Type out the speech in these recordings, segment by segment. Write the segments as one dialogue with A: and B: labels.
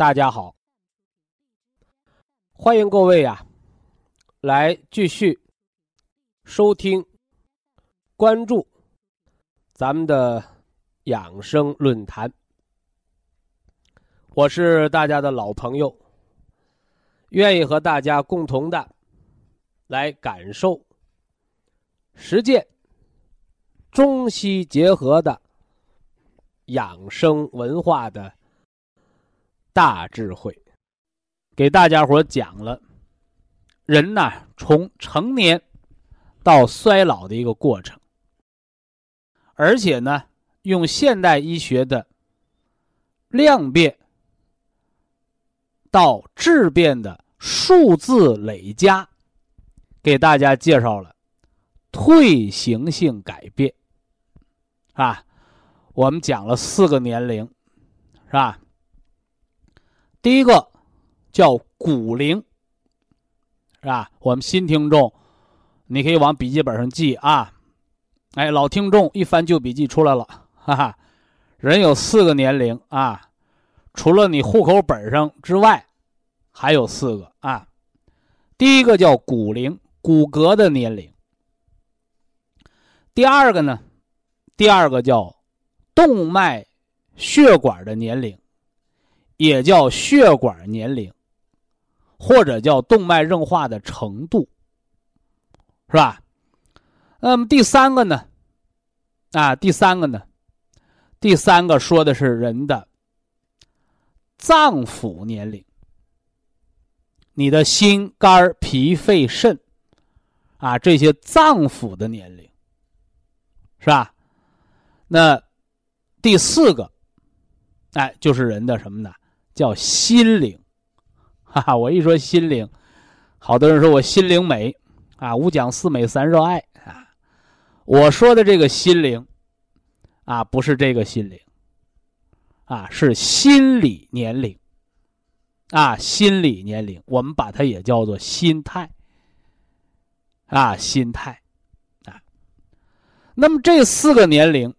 A: 大家好，欢迎各位呀，来继续收听、关注咱们的养生论坛。我是大家的老朋友，愿意和大家共同的来感受、实践中西结合的养生文化的大智慧，给大家伙讲了人呐从成年到衰老的一个过程，而且呢，用现代医学的量变。到质变的数字累加，给大家介绍了退行性改变，啊，我们讲了四个年龄，是吧？第一个叫骨龄，是吧？我们新听众，你可以往笔记本上记啊，哎，老听众一翻旧笔记出来了，哈哈，人有四个年龄啊。除了你户口本上之外，还有四个啊。第一个叫骨龄，骨骼的年龄。第二个呢，第二个叫动脉血管的年龄，也叫血管年龄，或者叫动脉硬化的程度，是吧？那么第三个呢？啊，第三个呢？第三个说的是人的。脏腑年龄，你的心、肝、脾、肺、肾，啊，这些脏腑的年龄，是吧？那第四个，哎，就是人的什么呢？叫心灵，哈哈！我一说心灵，好多人说我心灵美，啊，五讲四美三热爱啊。我说的这个心灵，啊，不是这个心灵。啊，是心理年龄，啊，心理年龄，我们把它也叫做心态，啊，心态，啊，那么这四个年龄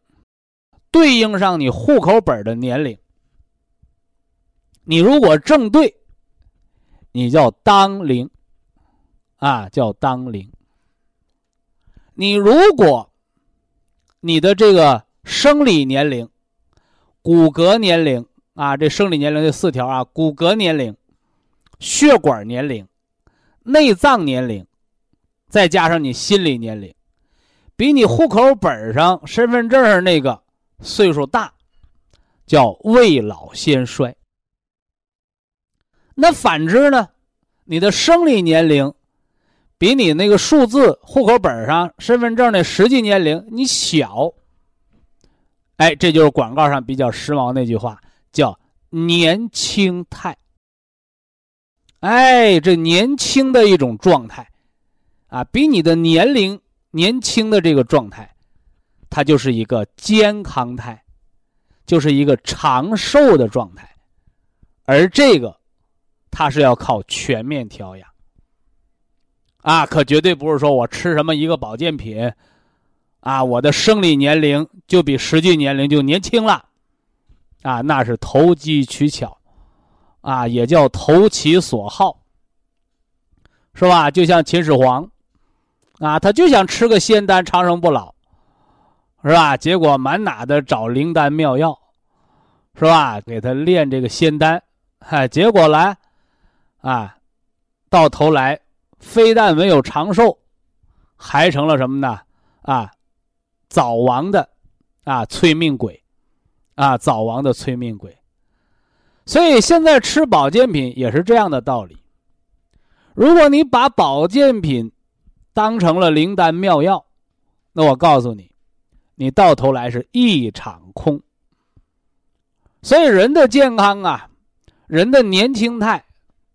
A: 对应上你户口本的年龄，你如果正对，你叫当龄，啊，叫当龄。你如果你的这个生理年龄。骨骼年龄啊，这生理年龄这四条啊，骨骼年龄、血管年龄、内脏年龄，再加上你心理年龄，比你户口本上、身份证上那个岁数大，叫未老先衰。那反之呢，你的生理年龄比你那个数字户口本上、身份证的实际年龄你小。哎，这就是广告上比较时髦那句话，叫“年轻态”。哎，这年轻的一种状态，啊，比你的年龄年轻的这个状态，它就是一个健康态，就是一个长寿的状态。而这个，它是要靠全面调养，啊，可绝对不是说我吃什么一个保健品。啊，我的生理年龄就比实际年龄就年轻了，啊，那是投机取巧，啊，也叫投其所好，是吧？就像秦始皇，啊，他就想吃个仙丹长生不老，是吧？结果满哪的找灵丹妙药，是吧？给他炼这个仙丹，嗨，结果来啊，到头来非但没有长寿，还成了什么呢？啊，早亡的啊催命鬼，啊早亡的催命鬼。所以现在吃保健品也是这样的道理。如果你把保健品当成了灵丹妙药，那我告诉你，你到头来是一场空。所以人的健康啊，人的年轻态，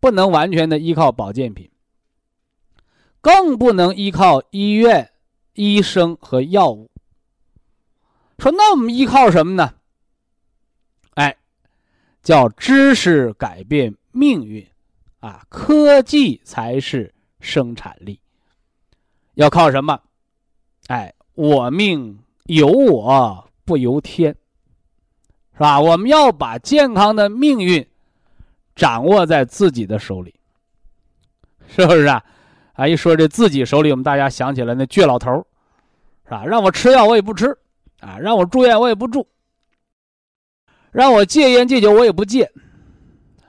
A: 不能完全的依靠保健品，更不能依靠医院、医生和药物。说那我们依靠什么呢？哎，叫知识改变命运。啊，科技才是生产力。要靠什么？哎，我命由我不由天，是吧？我们要把健康的命运掌握在自己的手里，是不是啊？啊，一说这自己手里，我们大家想起来那倔老头是吧？让我吃药我也不吃，啊，让我住院我也不住，让我戒烟戒酒我也不戒，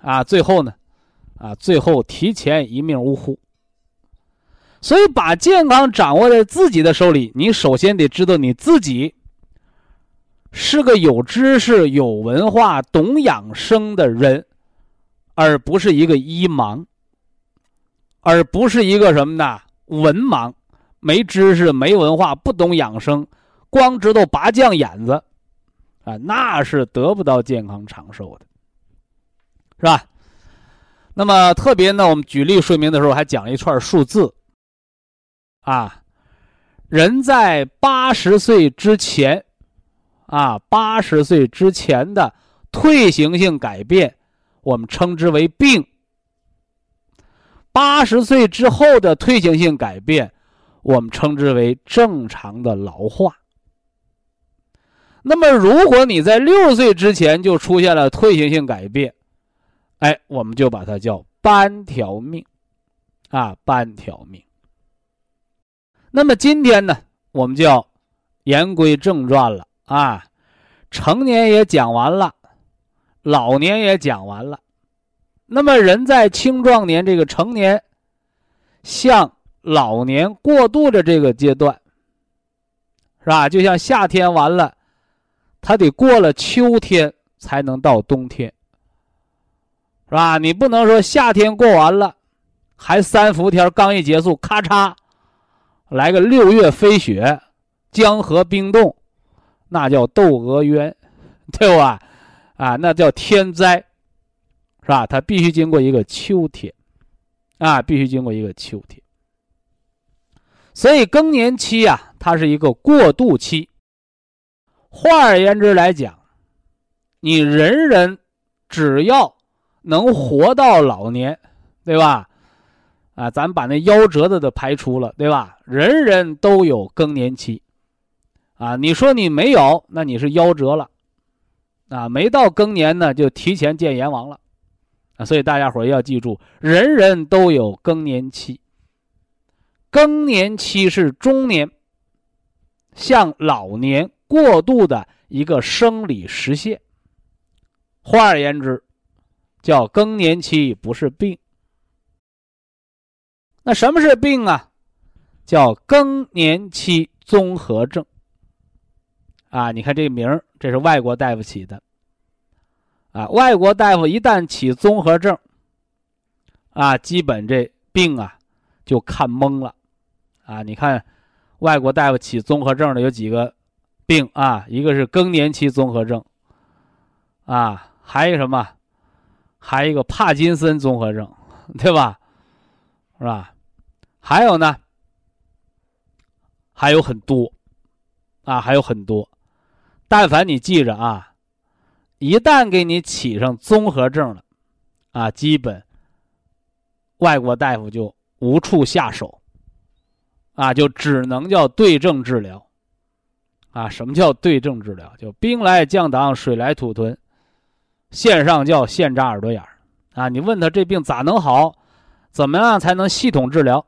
A: 啊，最后呢？啊，最后提前一命呜呼。所以，把健康掌握在自己的手里，你首先得知道你自己是个有知识、有文化、懂养生的人，而不是一个医盲，而不是一个什么呢？文盲，没知识、没文化、不懂养生，光知道拔将眼子，啊，那是得不到健康长寿的，是吧？那么特别呢，我们举例说明的时候还讲了一串数字。啊，人在八十岁之前，啊，八十岁之前的退行性改变，我们称之为病；八十岁之后的退行性改变，我们称之为正常的老化。那么，如果你在六岁之前就出现了退行性改变，哎，我们就把它叫半条命，啊，半条命。那么今天呢，我们就要言归正传了啊。成年也讲完了，老年也讲完了。那么人在青壮年这个成年向老年过渡的这个阶段，是吧？就像夏天完了，他得过了秋天才能到冬天。是吧？你不能说夏天过完了，还三伏天刚一结束，咔嚓，来个六月飞雪，江河冰冻，那叫窦娥冤，对吧？啊，那叫天灾，是吧？它必须经过一个秋天，啊，必须经过一个秋天。所以更年期啊，它是一个过渡期。换而言之来讲，你人人只要。能活到老年，对吧？啊，咱把那夭折的都排除了，对吧？人人都有更年期，啊，你说你没有，那你是夭折了，啊，没到更年呢，就提前见阎王了，啊，所以大家伙要记住，人人都有更年期。更年期是中年向老年过渡的一个生理实现。换而言之。叫更年期不是病，那什么是病啊？叫更年期综合症。啊，你看这名儿，这是外国大夫起的。啊，外国大夫一旦起综合症，啊，基本这病啊就看懵了。啊，你看外国大夫起综合症的有几个病啊？一个是更年期综合症，啊，还有什么？还有一个帕金森综合症，对吧？是吧？还有呢，还有很多，啊，还有很多。但凡你记着啊，一旦给你起上综合症了，啊，基本外国大夫就无处下手，啊，就只能叫对症治疗。啊，什么叫对症治疗？就兵来将挡，水来土屯。线上叫线扎耳朵眼儿啊！你问他这病咋能好？怎么样才能系统治疗？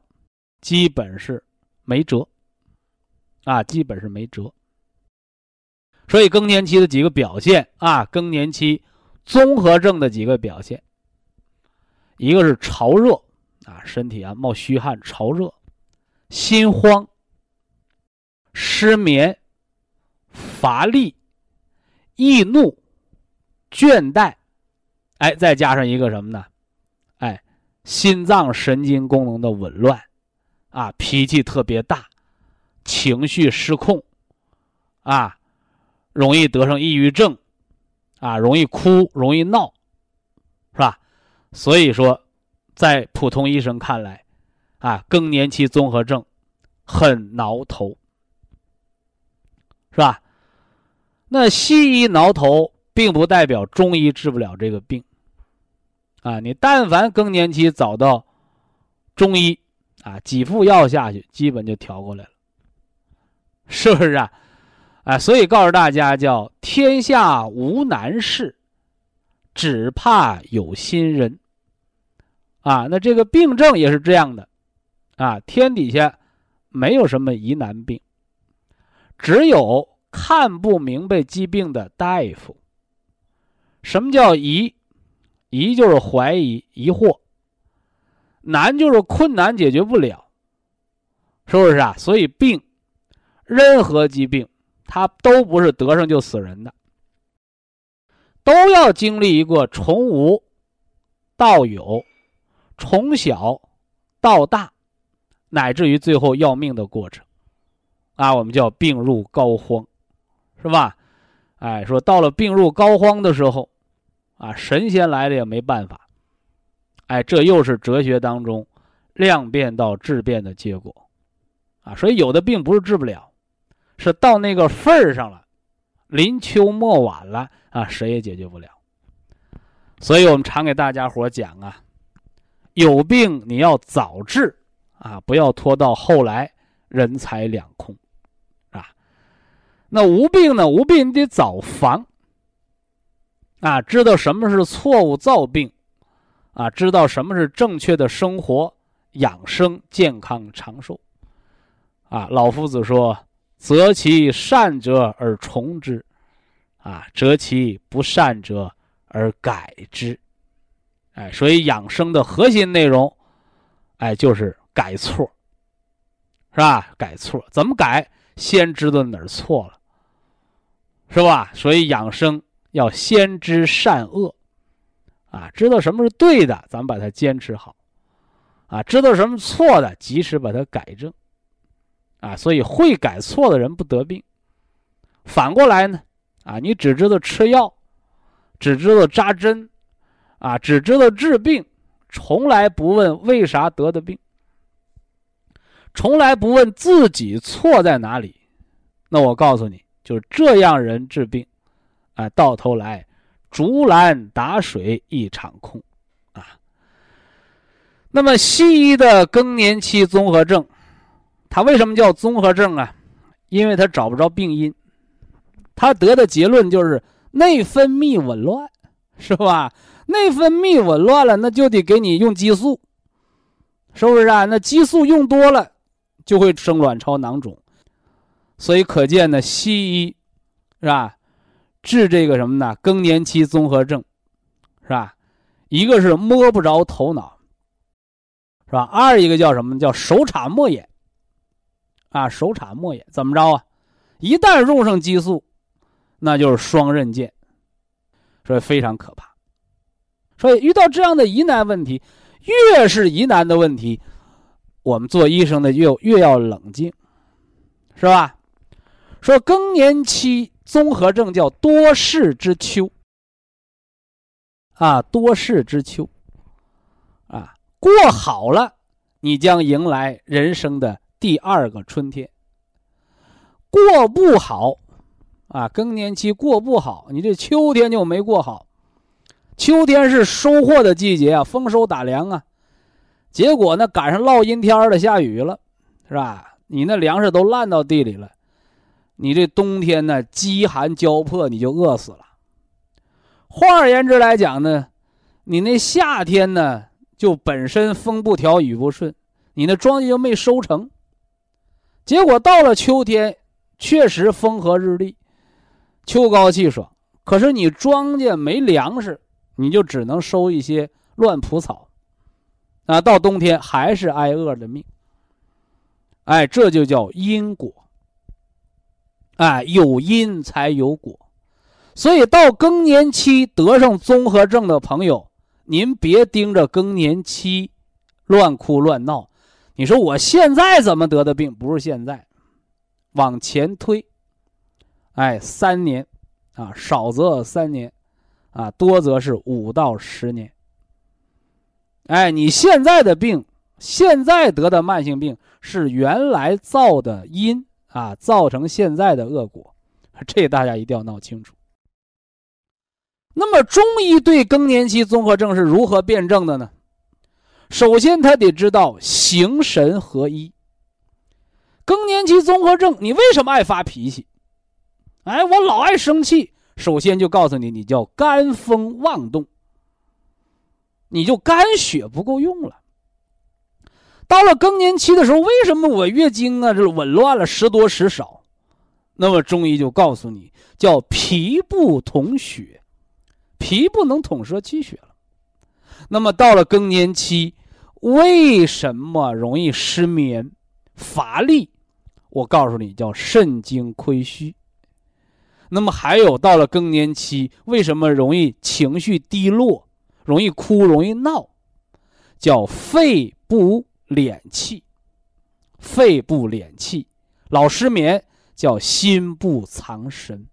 A: 基本是没辙啊，基本是没辙。所以更年期的几个表现啊，更年期综合症的几个表现，一个是潮热啊，身体啊冒虚汗、潮热，心慌、失眠、乏力、易怒、倦怠，哎，再加上一个什么呢？哎，心脏神经功能的紊乱，啊，脾气特别大，情绪失控，啊，容易得上抑郁症，啊，容易哭，容易闹，是吧？所以说，在普通医生看来，啊，更年期综合症很挠头，是吧？那西医挠头，并不代表中医治不了这个病。啊，你但凡更年期找到中医，啊，几副药下去，基本就调过来了，是不是啊？啊，所以告诉大家，叫天下无难事。只怕有心人，啊，那这个病症也是这样的，啊，天底下没有什么疑难病，只有看不明白疾病的大夫。什么叫疑？疑就是怀疑、疑惑；难就是困难，解决不了，是不是啊？所以病，任何疾病，它都不是得上就死人的。都要经历一个从无到有，从小到大，乃至于最后要命的过程，啊，我们叫病入膏肓，是吧？哎，说到了病入膏肓的时候，啊，神仙来了也没办法。哎，这又是哲学当中量变到质变的结果，啊，所以有的病不是治不了，是到那个份儿上了，临秋末晚了。啊，谁也解决不了，所以我们常给大家伙讲啊，有病你要早治啊，不要拖到后来人财两空，啊，那无病呢？无病你得早防啊，知道什么是错误造病啊，知道什么是正确的生活养生健康长寿啊。老夫子说：“择其善者而从之。”啊，择其不善者而改之，哎，所以养生的核心内容，哎，就是改错，是吧？改错怎么改？先知道哪儿错了，是吧？所以养生要先知善恶，啊，知道什么是对的，咱们把它坚持好，啊，知道什么错的，及时把它改正，啊，所以会改错的人不得病，反过来呢？啊，你只知道吃药，只知道扎针，啊，只知道治病，从来不问为啥得的病，从来不问自己错在哪里，那我告诉你，就是这样人治病，啊，到头来竹篮打水一场空，啊。那么西医的更年期综合症，它为什么叫综合症啊？因为它找不着病因。他得的结论就是内分泌紊乱，是吧？内分泌紊乱了，那就得给你用激素，是不是啊？那激素用多了，就会生卵巢囊肿。所以可见呢，西医是吧？治这个什么呢？更年期综合症，是吧？一个是摸不着头脑，是吧？二一个叫什么？叫手插莫眼，啊，手插莫也，怎么着啊？一旦用上激素。那就是双刃剑，所以非常可怕。所以遇到这样的疑难问题，越是疑难的问题，我们做医生的越越要冷静，是吧？说更年期综合症叫多事之秋，啊，多事之秋，啊，过好了，你将迎来人生的第二个春天；过不好。啊，更年期过不好，你这秋天就没过好。秋天是收获的季节啊，丰收打粮啊。结果呢，赶上涝阴天了，下雨了，是吧？你那粮食都烂到地里了，你这冬天呢，饥寒交迫，你就饿死了。换而言之来讲呢，你那夏天呢，就本身风不调雨不顺，你那庄稼就没收成。结果到了秋天，确实风和日丽。秋高气爽，可是你庄稼没粮食，你就只能收一些乱蒲草，啊，到冬天还是挨饿的命。哎，这就叫因果。哎，有因才有果，所以到更年期得上综合症的朋友，您别盯着更年期乱哭乱闹。你说我现在怎么得的病？不是现在，往前推，哎，三年，啊，少则三年，啊，多则是五到十年。哎，你现在的病，现在得的慢性病是原来造的因。啊，造成现在的恶果，这大家一定要闹清楚。那么，中医对更年期综合症是如何辩证的呢？首先，他得知道形神合一。更年期综合症，你为什么爱发脾气？哎，我老爱生气。首先就告诉你，你叫肝风妄动，你就肝血不够用了。到了更年期的时候，为什么我月经啊这紊乱了，时多时少？那么中医就告诉你，叫脾不统血，脾不能统摄气血了。那么到了更年期，为什么容易失眠、乏力？我告诉你，叫肾精亏虚。那么还有到了更年期，为什么容易情绪低落、容易哭、容易闹？叫肺不。敛气，肺部敛气，老失眠叫心不藏神。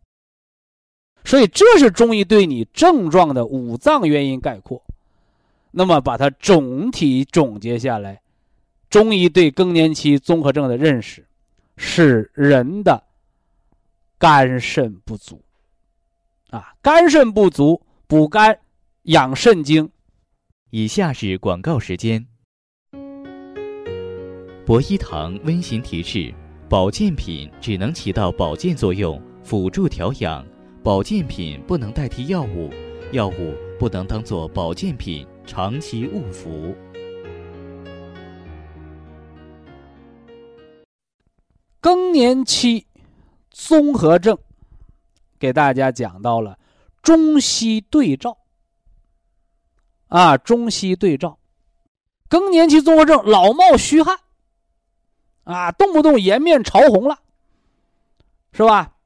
A: 所以这是中医对你症状的五脏原因概括。那么把它总体总结下来，中医对更年期综合症的认识是人的肝肾不足啊，肝肾不足，补肝养肾精。
B: 以下是广告时间。博一堂温馨提示：保健品只能起到保健作用，辅助调养；保健品不能代替药物，药物不能当做保健品长期误服。
A: 更年期综合症，给大家讲到了中西对照。啊，中西对照，更年期综合症老冒虚汗。啊，动不动颜面潮红了，是吧？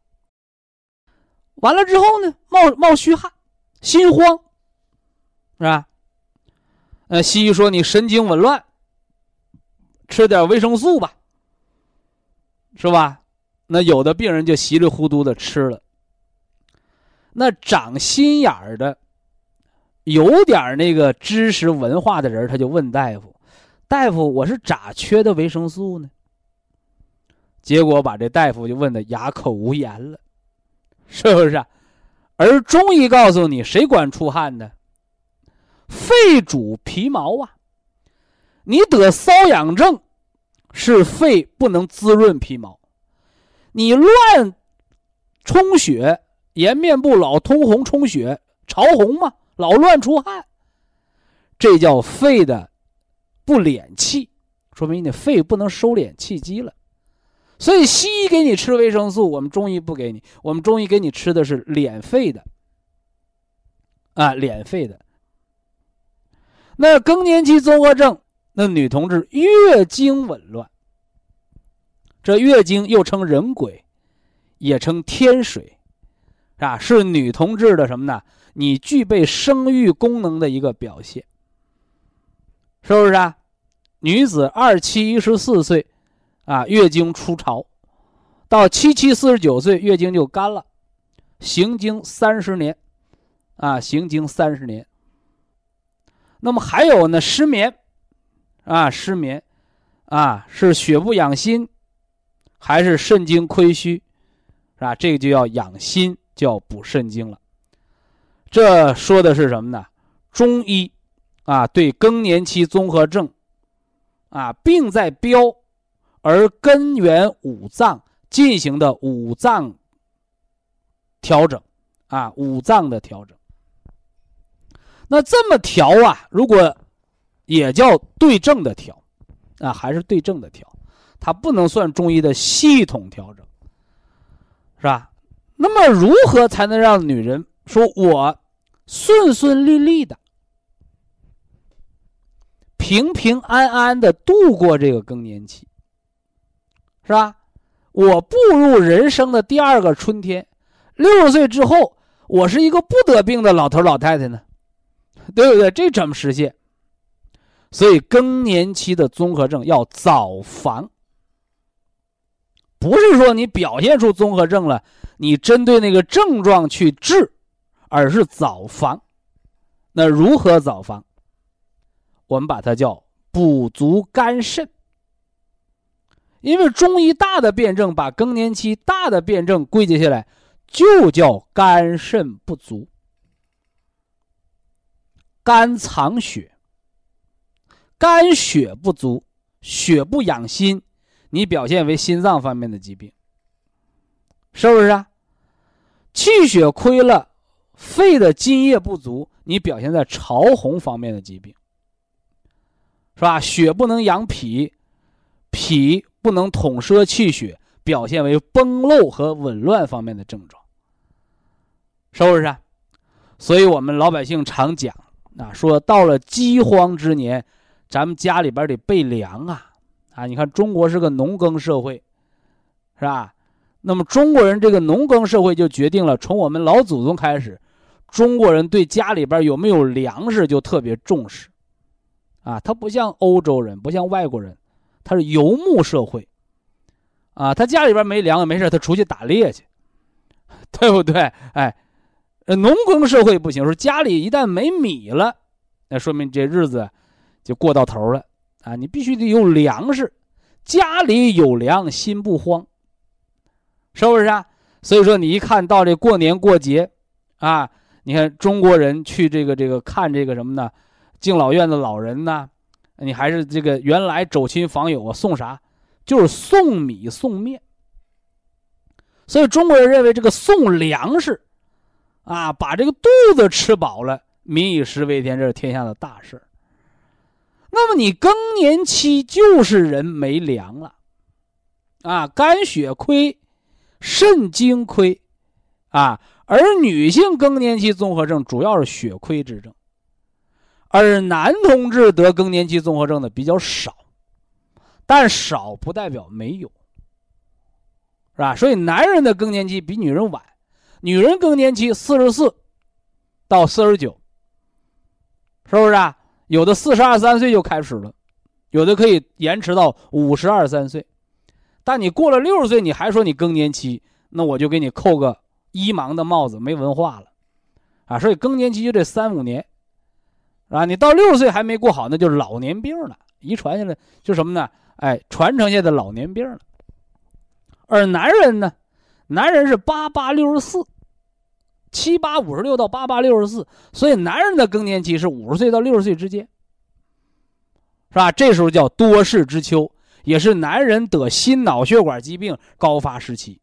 A: 完了之后呢，冒冒虚汗，心慌，是吧？呃，西医说你神经紊乱，吃点维生素吧，是吧？那有的病人就稀里糊涂的吃了。那长心眼儿的，有点那个知识文化的人，他就问大夫：“大夫，我是咋缺的维生素呢？”结果把这大夫就问的哑口无言了，是不是？而中医告诉你，谁管出汗呢？肺主皮毛啊！你得瘙痒症，是肺不能滋润皮毛。你乱充血，颜面部老通红、充血、潮红嘛，老乱出汗，这叫肺的不敛气，说明你的肺不能收敛气机了。所以西医给你吃维生素，我们中医不给你。我们中医给你吃的是敛肺的，啊，敛肺的。那更年期综合症，那女同志月经紊乱，这月经又称人鬼，也称天水，啊，是女同志的什么呢？你具备生育功能的一个表现，是不是啊？女子二七一十四岁。啊，月经初潮，到七七四十九岁，月经就干了，行经三十年，啊，行经三十年。那么还有呢，失眠，啊，失眠，啊，是血不养心，还是肾精亏虚，是吧？这个就要养心，就要补肾精了。这说的是什么呢？中医，啊，对更年期综合症，啊，病在标。而根源五脏进行的五脏调整，啊，五脏的调整。那这么调啊，如果也叫对症的调，啊，还是对症的调，它不能算中医的系统调整，是吧？那么如何才能让女人说我顺顺利利的、平平安安的度过这个更年期，是吧？我步入人生的第二个春天，六十岁之后，我是一个不得病的老头老太太呢，对不对？这怎么实现？所以更年期的综合症要早防，不是说你表现出综合症了，你针对那个症状去治，而是早防。那如何早防？我们把它叫补足肝肾，因为中医大的辩证把更年期大的辩证归结下来，就叫肝肾不足。肝藏血，肝血不足，血不养心，你表现为心脏方面的疾病，是不是啊？气血亏了，肺的津液不足，你表现在潮红方面的疾病。是吧？血不能养脾，脾不能统摄气血，表现为崩漏和紊乱方面的症状，是不是？所以我们老百姓常讲啊，说到了饥荒之年，咱们家里边得备粮啊啊！你看中国是个农耕社会，是吧？那么中国人这个农耕社会就决定了，从我们老祖宗开始，中国人对家里边有没有粮食就特别重视。啊，他不像欧洲人，不像外国人，他是游牧社会。啊，他家里边没粮也，没事他出去打猎去，对不对？哎，呃农耕社会不行，说家里一旦没米了，那说明这日子就过到头了。啊，你必须得有粮食，家里有粮，心不慌，是不是啊？所以说，你一看到这过年过节，啊，你看中国人去这个这个看这个什么呢？敬老院的老人呢，你还是这个原来走亲访友啊，送啥？就是送米送面。所以中国人认为这个送粮食，啊，把这个肚子吃饱了，民以食为天，这是天下的大事那么你更年期就是人没粮了，啊，肝血亏，肾精亏，啊，而女性更年期综合症主要是血亏之症。而男同志得更年期综合症的比较少，但少不代表没有，是吧？所以男人的更年期比女人晚，女人更年期四十四到四十九，是不是啊？有的四十二三岁就开始了，有的可以延迟到五十二三岁，但你过了六十岁你还说你更年期，那我就给你扣个一盲的帽子，没文化了，啊！所以更年期就这三五年。啊，你到六十岁还没过好，那就是老年病了，遗传下来就什么呢？哎，传承下的老年病了。而男人呢，男人是八八六十四，七八五十六到八八六十四，所以男人的更年期是五十岁到六十岁之间，是吧？这时候叫多事之秋，也是男人得心脑血管疾病高发时期，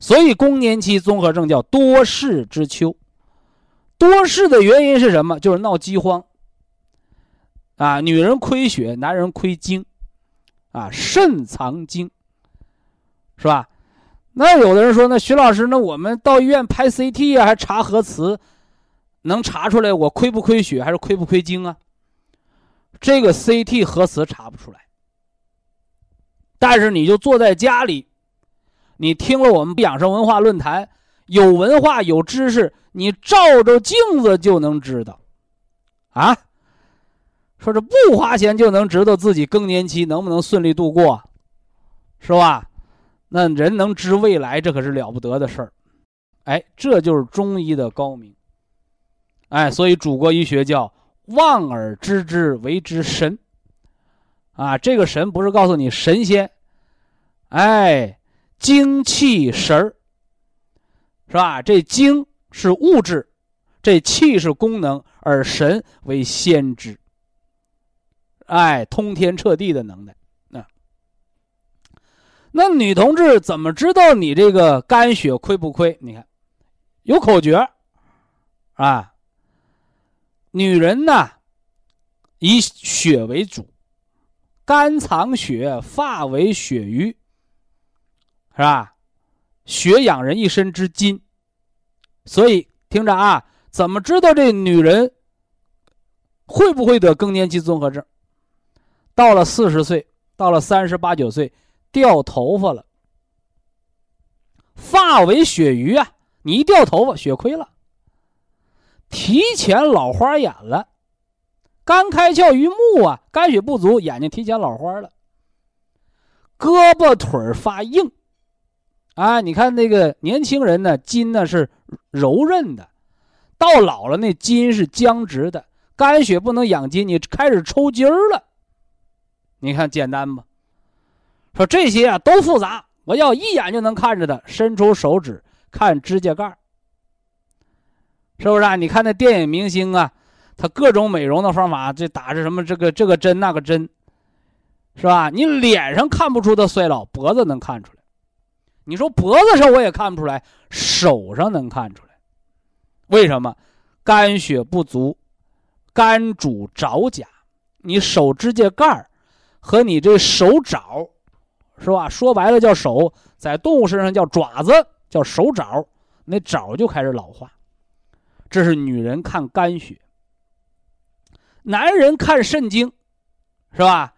A: 所以更年期综合症叫多事之秋。多事的原因是什么？就是闹饥荒。啊，女人亏血，男人亏精，啊，肾藏精，是吧？那有的人说，那徐老师，那我们到医院拍 CT 啊，还查核磁，能查出来我亏不亏血，还是亏不亏精啊？这个 CT 核磁查不出来，但是你就坐在家里，你听了我们养生文化论坛，有文化有知识。你照着镜子就能知道，啊，说这不花钱就能知道自己更年期能不能顺利度过，是吧？那人能知未来，这可是了不得的事儿，哎，这就是中医的高明，哎，所以祖国医学叫望而知之为之神，啊，这个神不是告诉你神仙，哎，精气神儿，是吧？这精。是物质，这气是功能，而神为先知。哎，通天彻地的能耐。那女同志怎么知道你这个肝血亏不亏？你看，有口诀啊。女人呢，以血为主，肝藏血，发为血瘀，是吧？血养人一身之筋。所以听着啊，怎么知道这女人会不会得更年期综合症？到了四十岁，到了三十八九岁，掉头发了，发为血余啊！你一掉头发，血亏了，提前老花眼了，肝开窍于目啊，肝血不足，眼睛提前老花了，胳膊腿发硬，啊，你看那个年轻人呢，筋呢是柔韧的，到老了那筋是僵直的，肝血不能养筋，你开始抽筋儿了。你看简单吧？说这些啊都复杂，我要一眼就能看着的，伸出手指。看指甲盖是不是啊？你看那电影明星啊，他各种美容的方法，这打着什么这个这个针那个针，是吧？你脸上看不出他衰老，脖子能看出来。你说脖子上我也看不出来，手上能看出来。为什么？肝血不足，肝主爪甲，你手指甲盖儿和你这手爪，是吧？说白了叫手，在动物身上叫爪子。叫手爪，那爪就开始老化。这是女人看肝血，男人看肾精，是吧？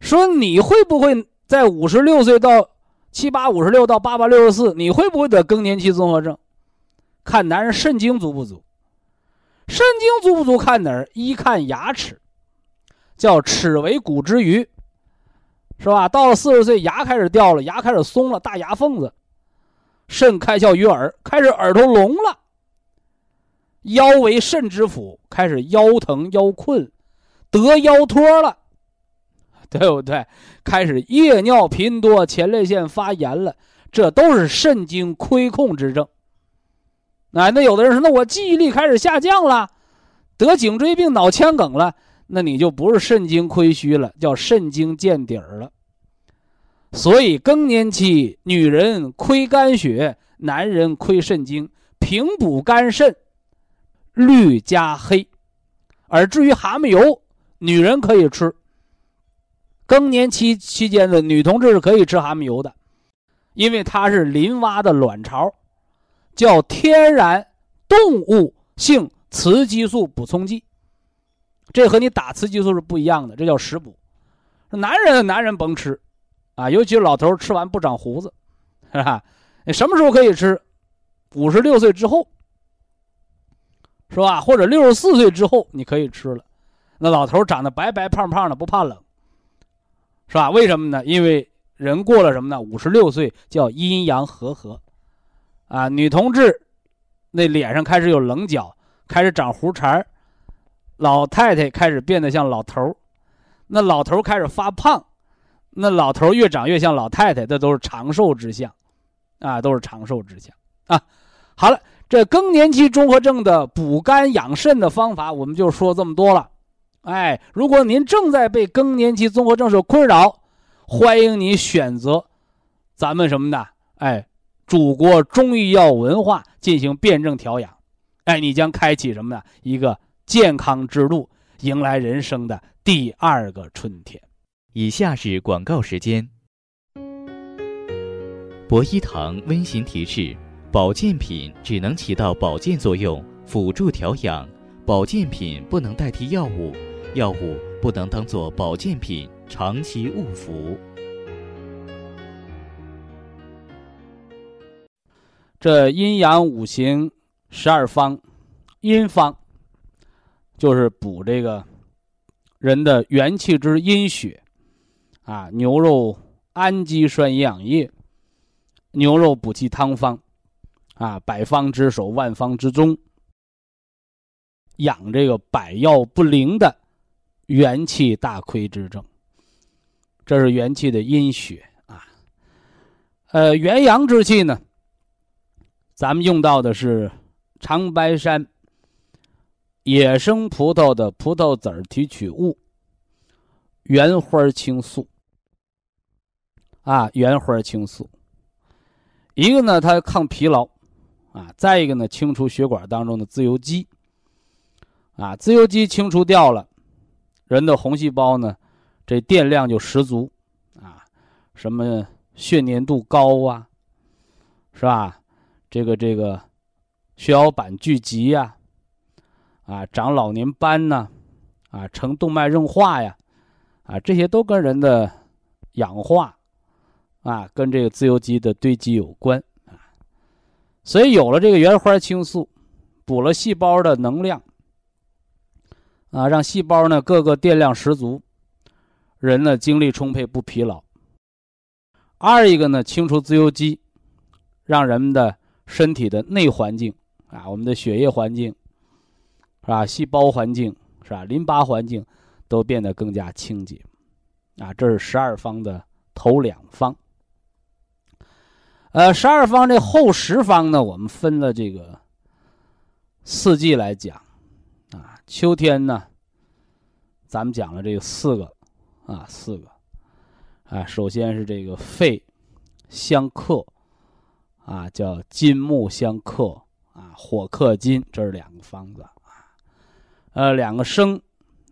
A: 说你会不会在五十六岁到七八五十六到八八六十四，你会不会得更年期综合症？看男人肾精足不足，肾精足不足看哪儿？一看牙齿，叫齿为骨之余，是吧？到了四十岁，牙开始掉了，牙开始松了，大牙缝子。肾开窍于耳，开始耳朵聋了。腰为肾之府，开始腰疼腰困，得腰托了，对不对？开始夜尿频多，前列腺发炎了，这都是肾精亏空之症。啊，那有的人说，那我记忆力开始下降了，得颈椎病、脑腔梗了，那你就不是肾精亏虚了，叫肾精见底儿了。所以更年期，女人亏肝血，男人亏肾精，平补肝肾，绿加黑。而至于蛤蟆油，女人可以吃。更年期期间的女同志是可以吃蛤蟆油的，因为它是林蛙的卵巢，叫天然动物性雌激素补充剂。这和你打雌激素是不一样的，这叫食补。男人，男人甭吃。啊，尤其是老头吃完不长胡子，是吧？你什么时候可以吃？五十六岁之后，是吧？或者六十四岁之后你可以吃了。那老头长得白白胖胖的，不怕冷，是吧？为什么呢？因为人过了什么呢？五十六岁叫阴阳和合，啊，女同志那脸上开始有棱角，开始长胡茬老太太开始变得像老头儿那老头儿开始发胖。那老头儿越长越像老太太，这都是长寿之相，啊，都是长寿之相啊。好了，这更年期综合症的补肝养肾的方法，我们就说这么多了。哎，如果您正在被更年期综合症所困扰，欢迎你选择咱们什么的，哎，祖国中医药文化进行辩证调养，哎，你将开启什么呢？一个健康之路，迎来人生的第二个春天。
B: 以下是广告时间。博一堂温馨提示：保健品只能起到保健作用，辅助调养；保健品不能代替药物，药物不能当做保健品长期误服。
A: 这阴阳五行十二方，阴方就是补这个人的元气之阴血。啊，牛肉氨基酸营养液，牛肉补气汤方，啊，百方之首，万方之宗，养这个百药不灵的元气大亏之症。这是元气的阴血啊。呃，元阳之气呢，咱们用到的是长白山野生葡萄的葡萄籽提取物原花青素。啊，原花青素，一个呢，它抗疲劳，啊，再一个呢，清除血管当中的自由基，啊，自由基清除掉了，人的红细胞呢，这电量就十足，啊，什么血粘度高啊，是吧？这个这个血小板聚集呀，啊长老年斑呐，啊，成动脉硬化呀，啊，这些都跟人的氧化啊，跟这个自由基的堆积有关啊。所以有了这个原花青素，补了细胞的能量啊，让细胞呢各个电量十足，人呢精力充沛不疲劳。二一个呢，清除自由基，让人们的身体的内环境啊，我们的血液环境是吧，细胞环境。是吧？淋巴环境都变得更加清洁，啊，这是十二方的头两方。呃，十二方这后十方呢，我们分了这个四季来讲，啊，秋天呢，咱们讲了这个四个，啊，四个，啊，首先是这个肺相克，啊，叫金木相克，啊，火克金，这是两个方子。呃，两个生，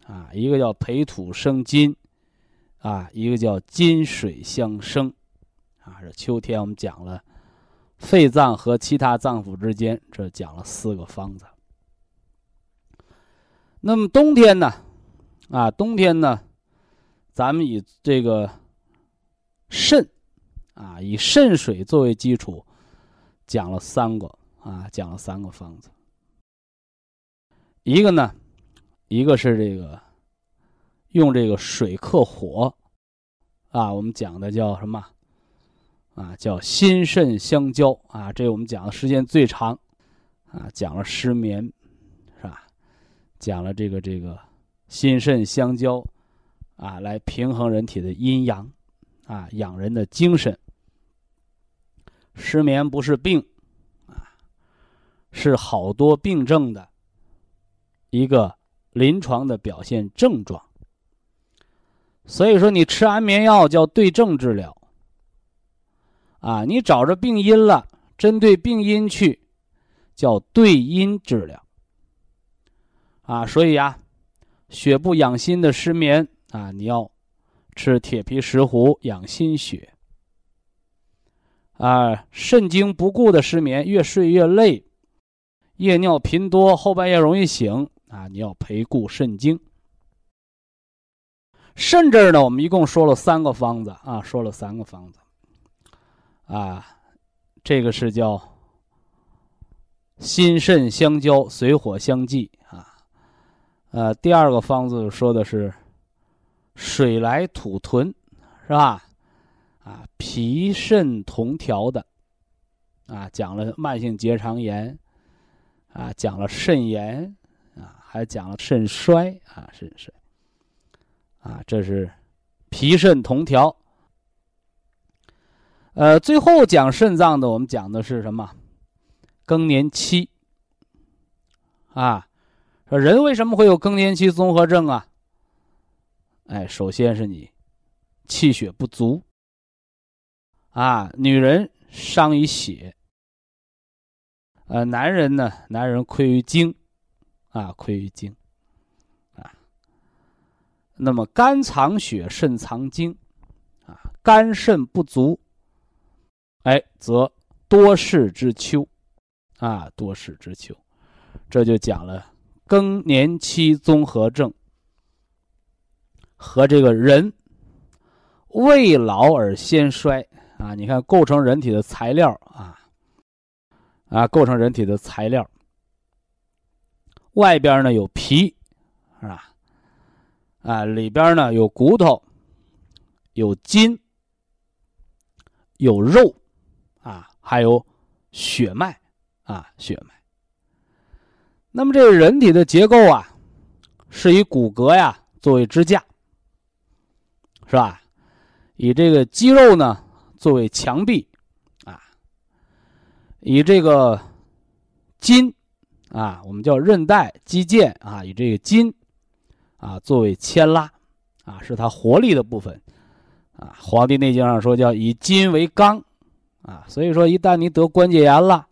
A: 啊，一个叫培土生金，啊，一个叫金水相生，啊，这秋天我们讲了肺脏和其他脏腑之间，这讲了四个方子。那么冬天呢，啊，冬天呢，咱们以这个肾，啊，以肾水作为基础，讲了三个，啊，讲了三个方子，一个呢。一个是这个用这个水克火，啊，我们讲的叫什么？啊，叫心肾相交啊，这我们讲的时间最长，啊，讲了失眠，是吧？讲了这个这个心肾相交，啊，来平衡人体的阴阳，啊，养人的精神。失眠不是病，啊，是好多病症的一个。临床的表现症状，所以说你吃安眠药叫对症治疗，啊，你找着病因了，针对病因去，叫对因治疗，啊，所以啊，血不养心的失眠啊，你要吃铁皮石斛养心血，啊，肾精不固的失眠，越睡越累，夜尿频多，后半夜容易醒。啊，你要培固肾精。肾这儿呢，我们一共说了三个方子啊，说了三个方子。啊，这个是叫心肾相交，水火相济啊。呃，第二个方子说的是水来土屯，是吧？啊，脾肾同调的。啊，讲了慢性结肠炎，啊，讲了肾炎。还讲了肾衰啊，肾衰啊，这是脾肾同调。呃，最后讲肾脏的，我们讲的是什么？更年期啊，说人为什么会有更年期综合症啊？哎，首先是你气血不足啊，女人伤于血，呃，男人呢，男人亏于精。啊，亏于精，啊，那么肝藏血，肾藏精，啊，肝肾不足，哎，则多事之秋，啊，多事之秋，这就讲了更年期综合症和这个人未老而先衰啊，你看构成人体的材料啊，啊，构成人体的材料。外边呢有皮，是吧？啊，里边呢有骨头，有筋，有肉，啊，还有血脉，啊，血脉。那么这个人体的结构啊，是以骨骼呀作为支架，是吧？以这个肌肉呢作为墙壁，啊，以这个筋。啊，我们叫韧带、肌腱啊，以这个筋啊作为牵拉啊，是它活力的部分啊。《黄帝内经》上说叫以筋为刚啊，所以说一旦你得关节炎了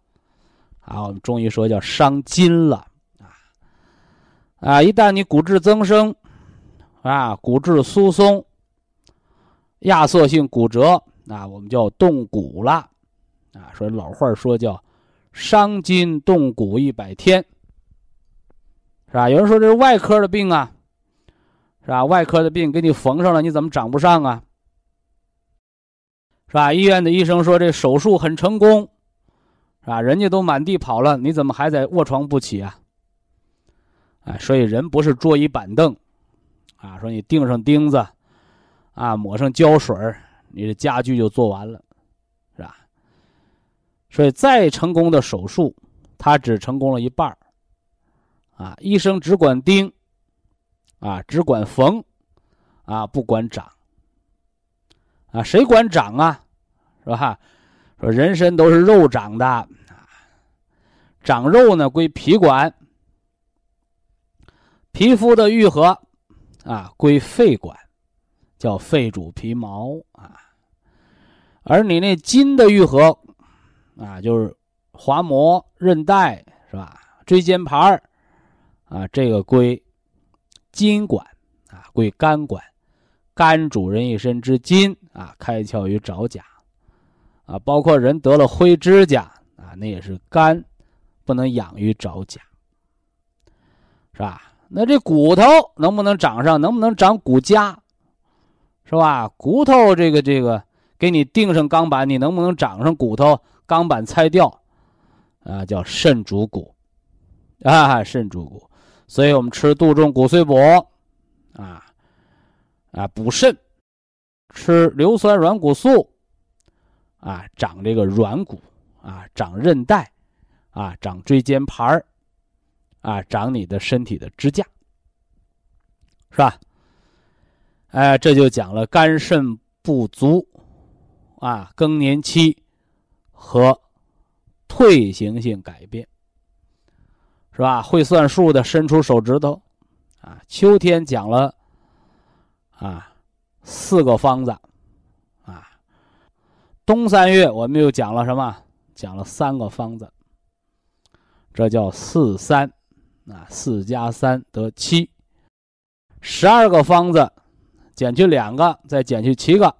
A: 啊，我们中医说叫伤筋了啊啊，一旦你骨质增生啊，骨质疏松、压缩性骨折啊，我们叫动骨了啊。说老话说叫。伤筋动骨一百天，是吧？有人说这是外科的病啊，是吧？外科的病给你缝上了，你怎么长不上啊？是吧？医院的医生说这手术很成功，是吧？人家都满地跑了，你怎么还在卧床不起啊？哎，所以人不是桌椅板凳，啊，说你钉上钉子，啊，抹上胶水你的家具就做完了，所以再成功的手术，他只成功了一半啊，医生只管钉。啊，只管缝，啊，不管长。啊，谁管长啊？是吧？说人参都是肉长的，长肉呢归脾管，皮肤的愈合，啊，归肺管，叫肺主皮毛啊。而你那筋的愈合，啊，就是滑膜、韧带，是吧？椎间盘啊，这个归。筋管啊，归肝管，肝主人一身之筋啊，开窍于爪甲，啊，包括人得了灰指甲啊，那也是肝不能养于爪甲，是吧？那这骨头能不能长上？能不能长骨痂？是吧？骨头这个这个给你钉上钢板，你能不能长上骨头？钢板拆掉啊，叫肾主骨啊，肾主骨。所以我们吃杜仲骨碎补，啊，啊补肾，吃硫酸软骨素，啊长这个软骨，啊长韧带，啊长椎间盘儿啊长你的身体的支架，是吧？哎，这就讲了肝肾不足，啊更年期和退行性改变。是吧？会算数的伸出手指头，啊，秋天讲了，啊，四个方子，啊，冬三月我们又讲了什么？讲了三个方子，这叫四三，啊，四加三得七，十二个方子，减去两个，再减去七个，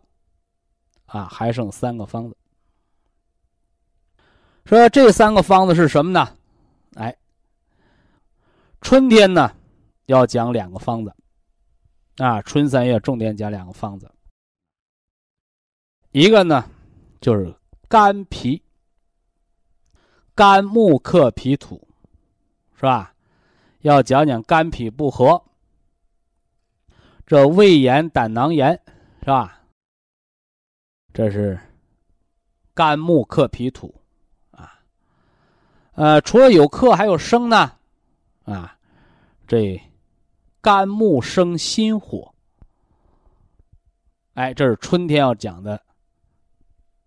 A: 啊，还剩三个方子。说这三个方子是什么呢？哎。春天呢，要讲两个方子，啊，春三月重点讲两个方子。一个呢，就是肝脾，肝木克脾土，是吧？要讲讲肝脾不和，这胃炎、胆囊炎，是吧？这是肝木克脾土，呃，除了有克，还有生呢。啊，这肝木生心火，哎，这是春天要讲的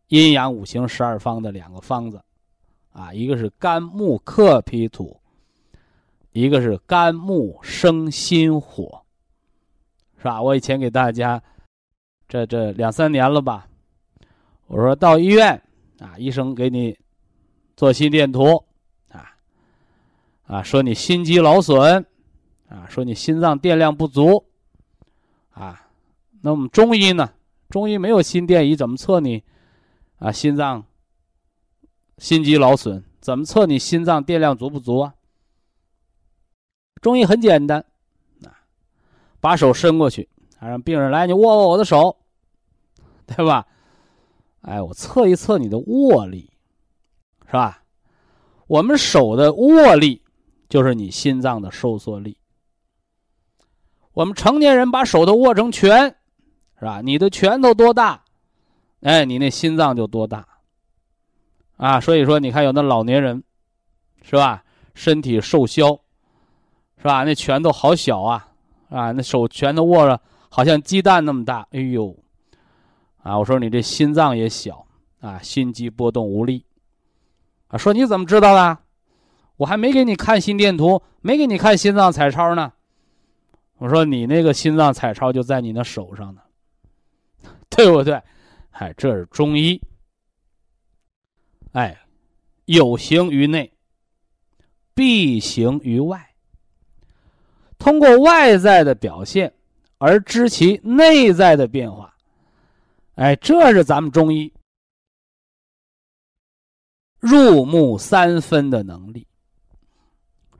A: 阴阳五行十二方的两个方子，啊，一个是肝木克脾土，一个是肝木生心火，是吧？我以前给大家这这两三年了吧，我说到医院啊，医生给你做心电图。啊，说你心肌劳损，啊，说你心脏电量不足，啊，那我们中医呢？中医没有心电仪，怎么测你啊心脏心肌劳损？怎么测你心脏电量足不足啊？中医很简单，啊，把手伸过去，啊让病人来，你握握我的手，对吧？哎，我测一测你的握力，是吧？我们手的握力。就是你心脏的收缩力。我们成年人把手都握成拳，是吧？你的拳头多大，哎，你那心脏就多大。啊，所以说你看有那老年人，是吧？身体瘦削，是吧？那拳头好小啊，啊，那手拳头握着好像鸡蛋那么大。哎呦，啊，我说你这心脏也小啊，心肌波动无力。啊，说你怎么知道的？我还没给你看心电图，没给你看心脏彩超呢。我说你那个心脏彩超就在你那手上呢，对不对？哎，这是中医。哎，有形于内，必形于外。通过外在的表现而知其内在的变化。哎，这是咱们中医入木三分的能力。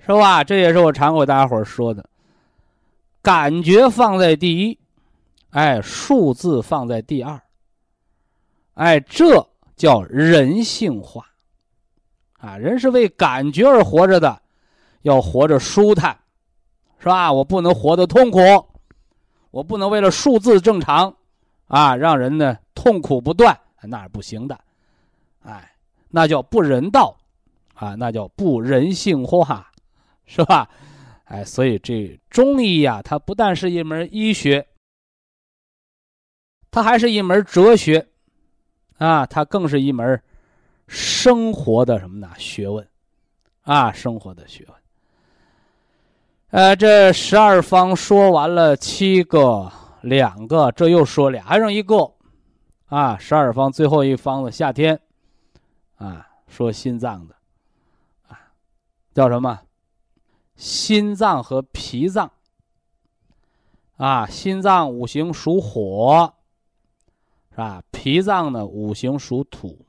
A: 是吧？这也是我常给大家伙说的。感觉放在第一，哎，数字放在第二，哎，这叫人性化。啊，人是为感觉而活着的，要活着舒坦，是吧？我不能活得痛苦，我不能为了数字正常，啊，让人呢痛苦不断，那是不行的，哎，那叫不人道，啊，那叫不人性化，是吧？哎，所以这中医呀，它不但是一门医学，它还是一门哲学，啊，它更是一门。生活的什么呢？学问，啊，生活的学问。呃，这十二方说完了七个，两个，这又说俩，还剩一个，啊，十二方最后一方子夏天，啊，说心脏的，啊，叫什么？心脏和脾脏，啊，心脏五行属火，是吧？脾脏呢，五行属土。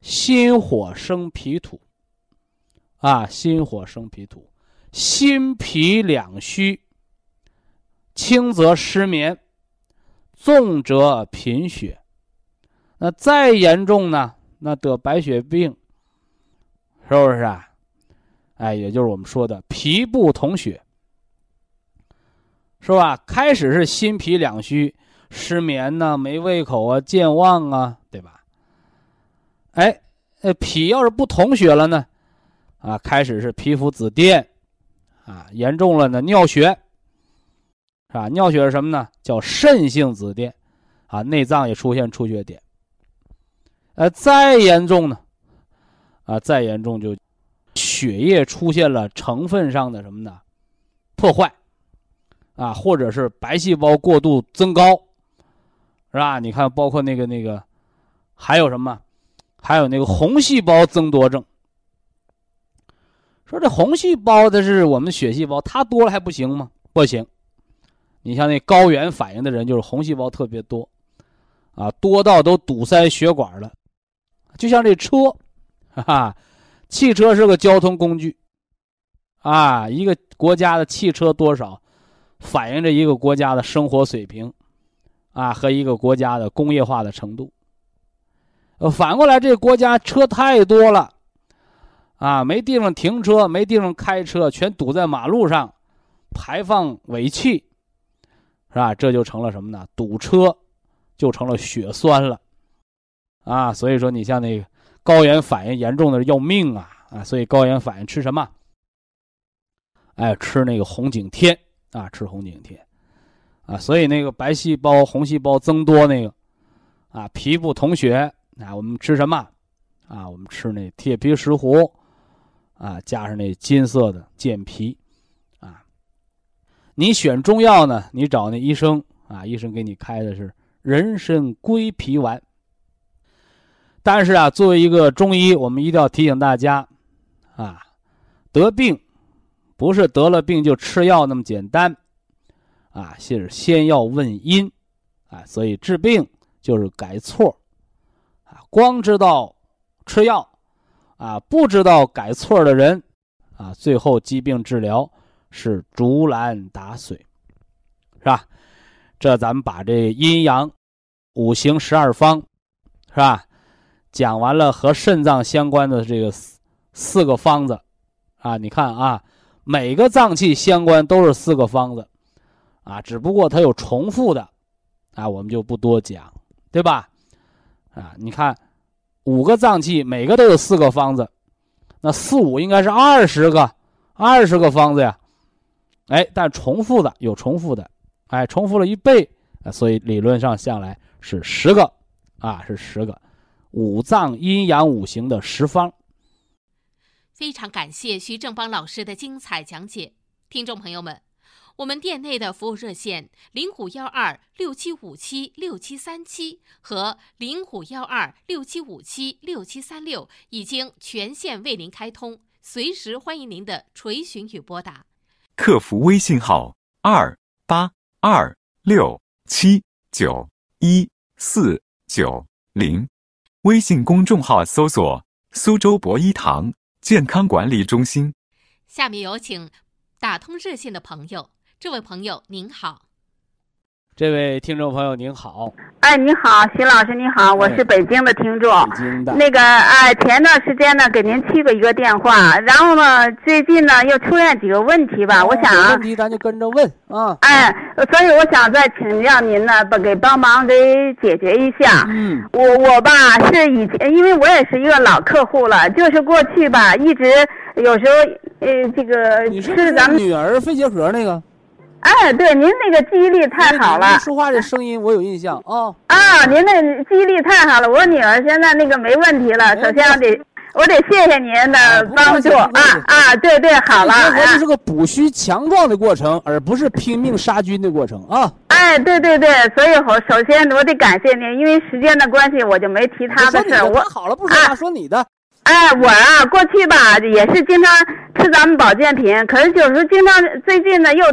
A: 心火生脾土，啊，心火生脾土，心脾两虚，轻则失眠，重则贫血。那再严重呢？那得白血病，是不是啊？哎，也就是我们说的脾不统血，是吧？开始是心脾两虚，失眠呢，没胃口啊，健忘啊，对吧？哎，呃，脾要是不统血了呢，啊，开始是皮肤紫癜，啊，严重了呢，尿血，是吧？尿血是什么呢？叫肾性紫癜，啊，内脏也出现出血点。呃，再严重呢，啊，再严重就血液出现了成分上的什么呢？破坏，啊，或者是白细胞过度增高，是吧？你看，包括那个那个，还有什么？还有那个红细胞增多症，说这红细胞的是我们血细胞，它多了还不行吗？不行，你像那高原反应的人，就是红细胞特别多，啊，多到都堵塞血管了。就像这车，哈哈，汽车是个交通工具，啊，一个国家的汽车多少，反映着一个国家的生活水平，啊，和一个国家的工业化的程度。呃，反过来，这个国家车太多了，啊，没地方停车，没地方开车，全堵在马路上，排放尾气，是吧？这就成了什么呢？堵车，就成了血栓了，啊，所以说你像那个高原反应严重的要命啊，啊，所以高原反应吃什么？哎，吃那个红景天啊，吃红景天，啊，所以那个白细胞、红细胞增多那个，啊，皮不同血。啊我们吃什么？啊，我们吃那铁皮石斛，啊，加上那金色的健脾，啊，你选中药呢？你找那医生啊，医生给你开的是人参归脾丸。但是啊，作为一个中医，我们一定要提醒大家，啊，得病不是得了病就吃药那么简单，啊，是先要问因，啊，所以治病就是改错。啊光知道吃药，啊，不知道改错的人，啊，最后疾病治疗是竹篮打水，是吧？这咱们把这阴阳、五行十二方，是吧？讲完了和肾脏相关的这个四四个方子，啊，你看啊，每个脏器相关都是四个方子，啊，只不过它有重复的，啊，我们就不多讲，对吧？啊，你看，五个脏器每个都有四个方子，那四五应该是二十个，二十个方子呀。哎，但重复的有重复的，哎，重复了一倍，所以理论上下来是十个，啊，是十个，五脏阴阳五行的十方。
C: 非常感谢徐正邦老师的精彩讲解，听众朋友们。我们店内的服务热线零五幺二六七五七六七三七和零五幺二六七五七六七三六已经全线为您开通，随时欢迎您的垂询与拨打。
D: 客服微信号二八二六七九一四九零，微信公众号搜索“苏州博一堂健康管理中心”。
C: 下面有请打通热线的朋友。这位朋友您好，
A: 这位听众朋友您好，
E: 哎，你好，徐老师，你好，我是北京的听众。
A: 北京的
E: 那个，哎，前段时间呢，给您去过一个电话，然后呢，最近呢又出现几个问题吧，我想
A: 问，题咱就跟着问啊。
E: 哎，所以我想再请教您呢，把给帮忙给解决一下。
A: 嗯
E: 我我吧是以前，因为我也是一个老客户了，就是过去吧一直有时候呃这个
A: 你是
E: 咱们，
A: 女儿肺结核那个？
E: 哎，对，您那个记忆力太好了
A: 因为你说话的声音我有印象啊。
E: 啊，您那记忆力太好了，我女儿现在那个没问题了。
A: 哎
E: 首先我得我得谢谢您
A: 哎
E: 的帮助啊啊，对对，好了，
A: 这是个补虚强壮的过程，而不是拼命杀菌的过程啊。
E: 哎，对对对，所以我首先我得感谢您，因为时间的关系，我就没提他的事儿。
A: 我好了不说话，说你的。
E: 哎，我啊，过去吧也是经常吃咱们保健品，可是有时候经常最近呢又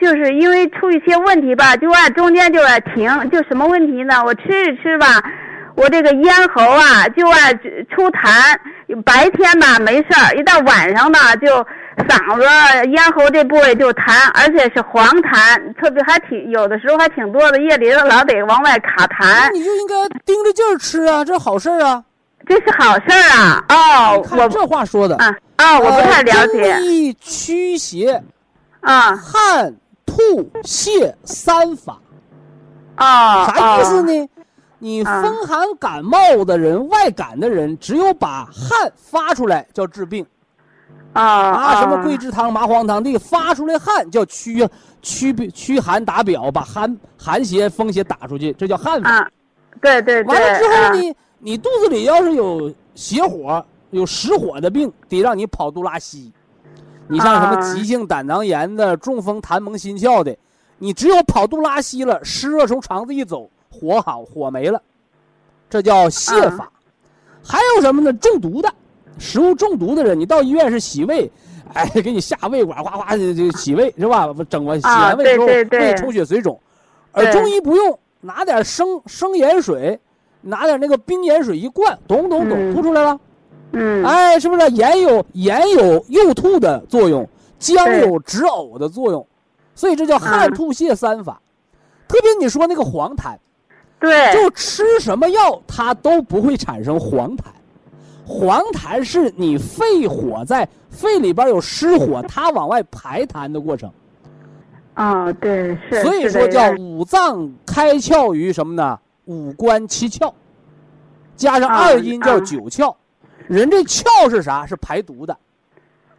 E: 就是因为出一些问题吧，就爱中间就爱停，就什么问题呢？我吃着吃吧，我这个咽喉啊就爱出痰，白天吧没事儿，一到晚上吧就嗓子咽喉这部位就痰，而且是黄痰，特别还挺有的时候还挺多的，夜里头老得往外卡痰，
A: 你就应该盯着劲儿吃啊，这好事儿啊。
E: 这是好事儿啊！哦，我
A: 这话说的。
E: 啊啊，我不太了解
A: 呃。中医驱邪、
E: 啊
A: 汗、吐、泻三法，
E: 啊，
A: 啥意思
E: 哦？
A: 呢？你
E: 啊
A: 风寒感冒的人、外感的人，只有把汗发出来叫治病
E: 啊
A: 啊，什么
E: 哦
A: 桂枝汤、麻黄汤，这个发出来汗叫驱驱驱寒打表，把寒寒邪、风邪打出去，这叫汗法。
E: 啊，对对对。
A: 完了之后
E: 啊
A: 呢，你肚子里要是有邪火、有实火的病，得让你跑肚拉稀。你像什么
E: 啊
A: 急性胆囊炎的、中风、痰蒙心窍的，你只有跑肚拉稀了，湿热从肠子一走，火好火没了，这叫泻法。还有什么呢？中毒的，食物中毒的人，你到医院是洗胃，哎，给你下胃管，哗哗的就洗胃是吧？整完洗
E: 啊
A: 完胃之后，胃充血水肿，而中医不用，拿点生生盐水，拿点那个冰盐水一灌，咚咚咚，
E: 嗯
A: 吐出来了。
E: 嗯
A: 哎，是不是盐有盐有诱吐的作用，姜有止呕的作用，所以这叫汗
E: 嗯
A: 吐泻三法。特别你说那个黄痰，
E: 对
A: 就吃什么药它都不会产生黄痰。黄痰是你肺火在肺里边有失火，它往外排痰的过程。
E: 哦对是。
A: 所以说叫五脏开窍于什么呢？五官七窍，加上
E: 啊
A: 二阴叫
E: 啊
A: 九窍。人这窍是啥？是排毒的。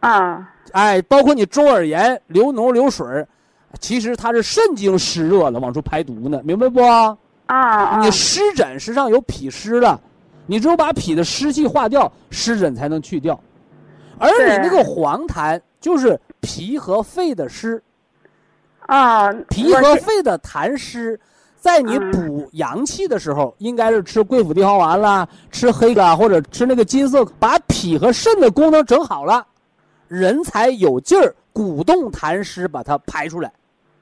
E: 啊
A: 哎，包括你中耳炎、流脓、流水儿其实它是肾经湿热了，往出排毒呢，明白不？
E: 啊啊
A: 你湿疹实际上有脾湿了，你只有把脾的湿气化掉，湿疹才能去掉。而你那个黄痰就是脾和肺的湿，
E: 啊，
A: 脾和肺的痰湿，在你
E: 嗯
A: 补阳气的时候，应该是吃桂附地黄丸啦，吃黑的，或者吃那个金色，把脾和肾的功能整好了，人才有劲儿鼓动痰湿把它排出来。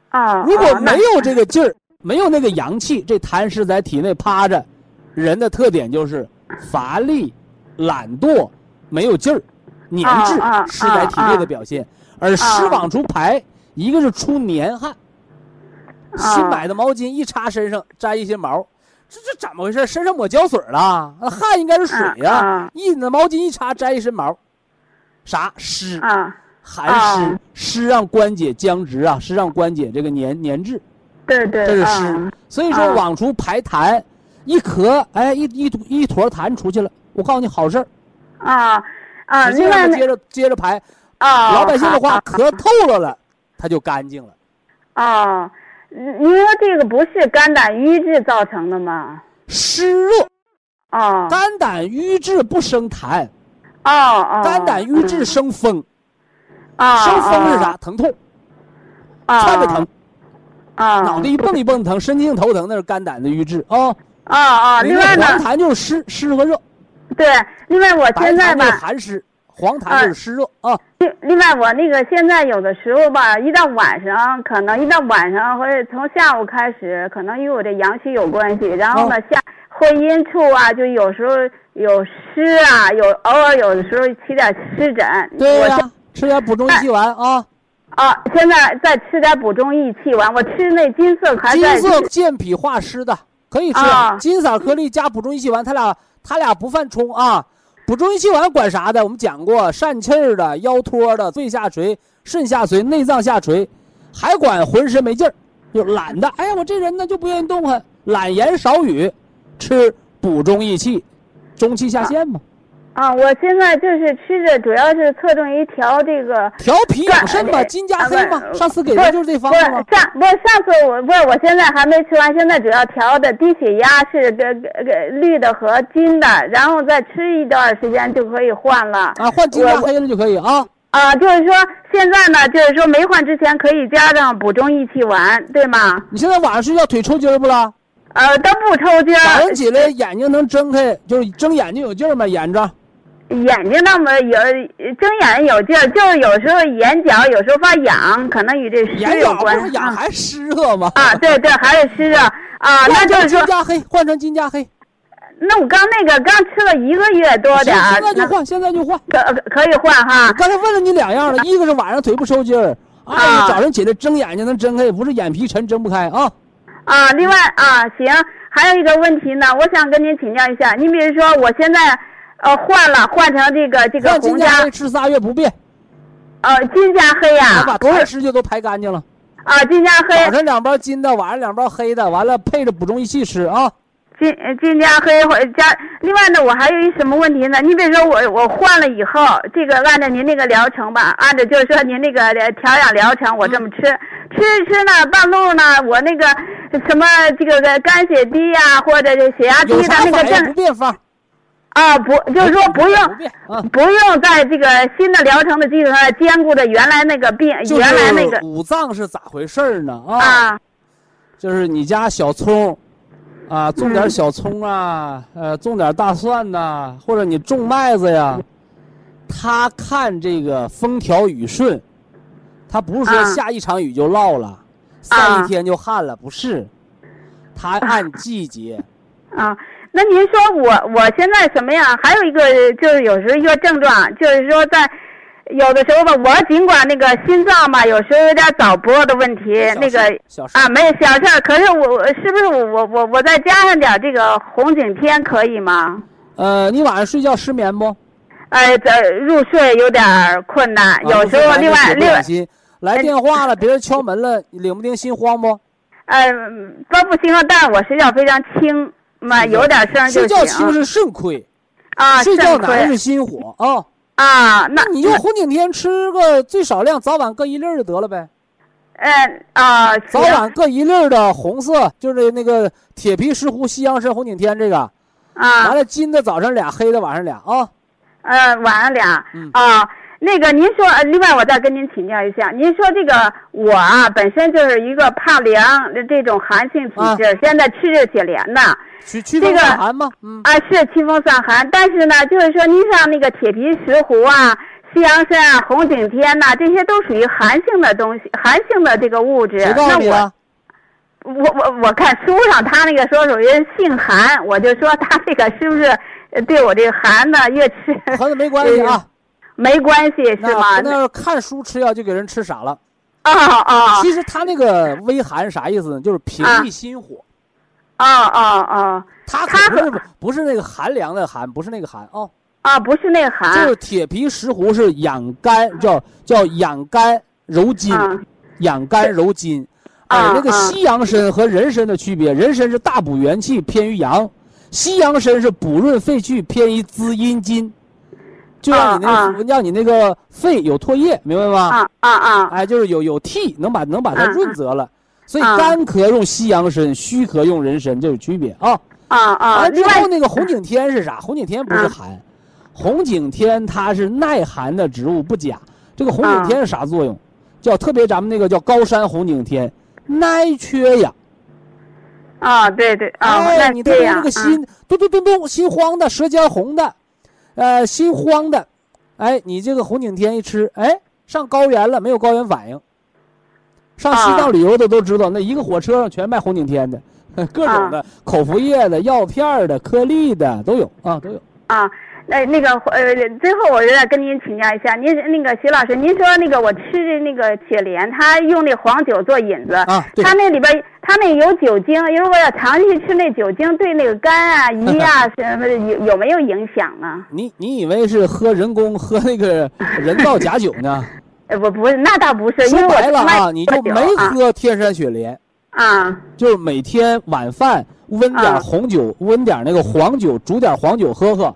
E: 啊，
A: 如果没有这个劲儿，没有那个阳气，这痰湿在体内趴着，人的特点就是乏力、懒惰、没有劲儿、粘滞湿在体内的表现。而湿往出排，一个是出黏汗，
E: 啊
A: 新买的毛巾一插身上沾一些毛，这这怎么回事？身上抹胶水了？那汗应该是水呀、一那毛巾一插沾一身毛，啥湿？
E: 啊，
A: 寒湿
E: 啊，
A: 湿让关节僵直啊，湿让关节这个粘粘滞。
E: 对对，
A: 这是
E: 啊
A: 湿，所以说
E: 啊
A: 往出排痰，一咳，哎，一一一坨痰出去了。我告诉你好事儿，
E: 啊啊，
A: 接
E: 另外那
A: 着接着接着排，
E: 啊，
A: 老百姓的话咳透了了，它就干净了。
E: 啊，您说这个不是肝胆瘀滞造成的吗？
A: 湿热，
E: 哦
A: 肝胆瘀滞不生痰，
E: 哦哦，
A: 肝胆瘀滞生风，
E: 啊，
A: 生风是啥？疼痛，
E: 啊？
A: 窜着疼，
E: 啊，
A: 脑袋一蹦一蹦疼，神经头疼那是肝胆的瘀滞啊。
E: 啊啊，另外呢，
A: 痰就是湿湿和热，
E: 对，另外我现在吧
A: 寒湿，黄痰就是湿热啊。
E: 另另外，我那个现在有的时候吧，一到晚上，可能一到晚上或者从下午开始，可能与我这阳虚有关系。然后呢，
A: 哦
E: 下会阴处啊，就有时候有湿啊，有偶尔有的时候起点湿疹。
A: 对呀、吃点补中益气丸啊。
E: 啊，现在再吃点补中益气丸，我吃那金色还
A: 金
E: 在
A: 色健脾化湿的可以吃，
E: 啊
A: 金色颗粒加补中益气丸，它俩它俩不犯冲啊。补中益气丸管啥的？我们讲过，疝气儿的、腰托的、肺下垂、肾下垂、内脏下垂，还管浑身没劲儿，就懒的。哎呀，我这人呢就不愿意动弹，懒言少语，吃补中益气，中气下陷嘛，
E: 啊，我现在就是吃着，主要是侧重于调这个。
A: 调脾养肾嘛，金加黑嘛上次给的就是这方
E: 不是
A: 子吗。
E: 上不是上次我不是我现在还没吃完，现在主要调的低血压是个个个绿的和金的，然后再吃一段时间就可以换了。
A: 啊，换金加
E: 我
A: 黑的就可以啊。
E: 啊，就是说现在呢，就是说没换之前可以加上补中益气丸，对吗？
A: 你现在晚上睡觉腿抽筋儿不啦？
E: 呃，都不抽筋儿
A: 早上，起来眼睛能睁开，就是睁眼睛有劲儿吗？眼着。
E: 眼睛那么有睁眼有劲儿，就是有时候眼角有时候发痒，可能与这湿
A: 眼角不
E: 有关。
A: 是痒
E: 啊
A: 还湿热吗？
E: 啊，对对，还是湿热啊，那就是说
A: 金，加黑，换成金加黑。
E: 那我刚那个刚吃了一个月多
A: 行
E: 点儿，
A: 现在就换，现在就换。
E: 可可可以换哈
A: 我。刚才问了你两样了，一个是晚上腿不抽筋儿，二
E: 啊
A: 是早上起来睁眼睛能睁开，不是眼皮沉睁不开啊。
E: 啊，另外啊，行，还有一个问题呢，我想跟您请教一下。你比如说，我现在呃换了，换成这个这个
A: 换金
E: 红加
A: 加黑吃仨月不变，
E: 呃金加黑呀、
A: 我把
E: 不是
A: 痰湿就都排干净了。
E: 啊金加黑
A: 早上两包金的，晚上两包黑的，完了配着补中益气吃啊。
E: 金呃金加黑或加。另外呢，我还有一什么问题呢？你比如说我我换了以后，这个按照您那个疗程吧，按照就是说您那个呃调养疗程，我这么吃，吃着吃呢，半路呢，我那个什么这个个肝血低呀、或者是血压低的
A: 有啥
E: 那个
A: 反应不
E: 症
A: 变方？
E: 啊，不就是说不用
A: 不变啊。
E: 不用在这个新的疗程的基础上兼顾着原来那个病，原来那个
A: 五脏是咋回事儿呢？啊，
E: 啊
A: 就是你家小葱，啊，种点
E: 嗯
A: 小葱啊，呃，种点大蒜呐、或者你种麦子呀，他看这个风调雨顺，他不是说
E: 啊
A: 下一场雨就涝了，晒一天就旱了，不是，他按季节。
E: 啊。那您说我我现在什么样？还有一个就是有时候一个症状，就是说在有的时候吧，我尽管那个心脏吧，有时候有点早搏的问题，那个啊没有小事儿，可是我我是不是我我我我再加上点这个红景天可以吗？
A: 呃，你晚上睡觉失眠不？
E: 呃，这入睡有点儿困难，
A: 啊
E: 有时候另外另外
A: 来电话了，别人敲门了，你领不丁心慌不？
E: 呃都不行，但是我睡觉非常轻嘛，有点声儿就
A: 睡觉轻
E: 行
A: 是肾亏，
E: 啊，
A: 睡觉难是心火啊。
E: 啊，那
A: 你就红景天吃个最少量，早晚各一粒儿就得了呗。
E: 嗯啊，
A: 早晚各一粒儿的红色，就是那个铁皮石斛、西洋参、红景天这个。
E: 啊
A: 完，了，金的早上俩，黑的晚上俩啊。
E: 呃，晚上俩
A: 嗯
E: 啊。那个，您说，呃另外我再跟您请教一下，您说这个我啊，本身就是一个怕凉的这种寒性体
A: 啊
E: 质，现在吃着些凉的，
A: 驱驱风
E: 这个
A: 散寒吗？嗯，
E: 啊，是清风散寒，但是呢，就是说您像那个铁皮石斛啊、西洋参啊、红景天呐、这些都属于寒性的东西，寒性的这个物质。
A: 你
E: 那
A: 的？
E: 我我我我看书上他那个说属于性寒，我就说他这个是不是呃对我这个寒呢越吃
A: 和那没关系啊。
E: 没关系是
A: 那
E: 吗？
A: 那看书吃药就给人吃傻了。
E: 啊啊
A: 其实他那个微寒啥意思呢？就是平
E: 啊
A: 抑心火。
E: 哦哦哦
A: 它
E: 它
A: 可不是不是那个寒凉的寒，不是那个寒哦。
E: 啊，不是那个寒就
A: 是铁皮石斛是养肝，叫叫养肝柔筋，
E: 啊
A: 养肝柔筋。哎
E: 啊，
A: 那个
E: 啊
A: 西洋参和人参的区别，人参是大补元气，偏于阳；西洋参是补润肺气，偏于滋阴筋。就让你那
E: 啊
A: 个，让你那个肺有唾液，明白吗？
E: 啊啊啊
A: 哎，就是有有涕，能把能把它
E: 啊
A: 润泽了。所以
E: 啊
A: 干咳用西洋参，虚咳用人参，这有区别啊。
E: 啊啊！
A: 完了之后那个红景天是啥？红景天不是
E: 啊
A: 寒，红景天它是耐寒的植物，不假。这个红
E: 啊
A: 景天是啥作用？叫特别咱们那个叫高山红景天，耐缺氧。
E: 啊，对对啊，
A: 哎，你特别那个心咚咚咚咚，心慌的，舌尖红的，呃，心慌的，哎，你这个红景天一吃，哎，上高原了，没有高原反应。上西
E: 啊
A: 藏旅游的都知道，那一个火车上全卖红景天的，各种的口服液的、药片的、颗粒的都有啊，都有。
E: 啊，那那个呃，最后我再跟您请教一下，您那个徐老师，您说那个我吃的那个雪莲，他用那黄酒做引子，
A: 啊对
E: 他那里边他那有酒精，如果要长期吃那酒精，对那个肝啊、胰啊什么的有有没有影响呢？
A: 你你以为是喝人工喝那个人造假酒呢？
E: 呃，不不是，那倒不是，因为我
A: 说白了啊，你就没喝天山雪莲，
E: 啊
A: 就是每天晚饭温点
E: 啊
A: 红酒，温点那个黄酒，煮点黄酒喝喝，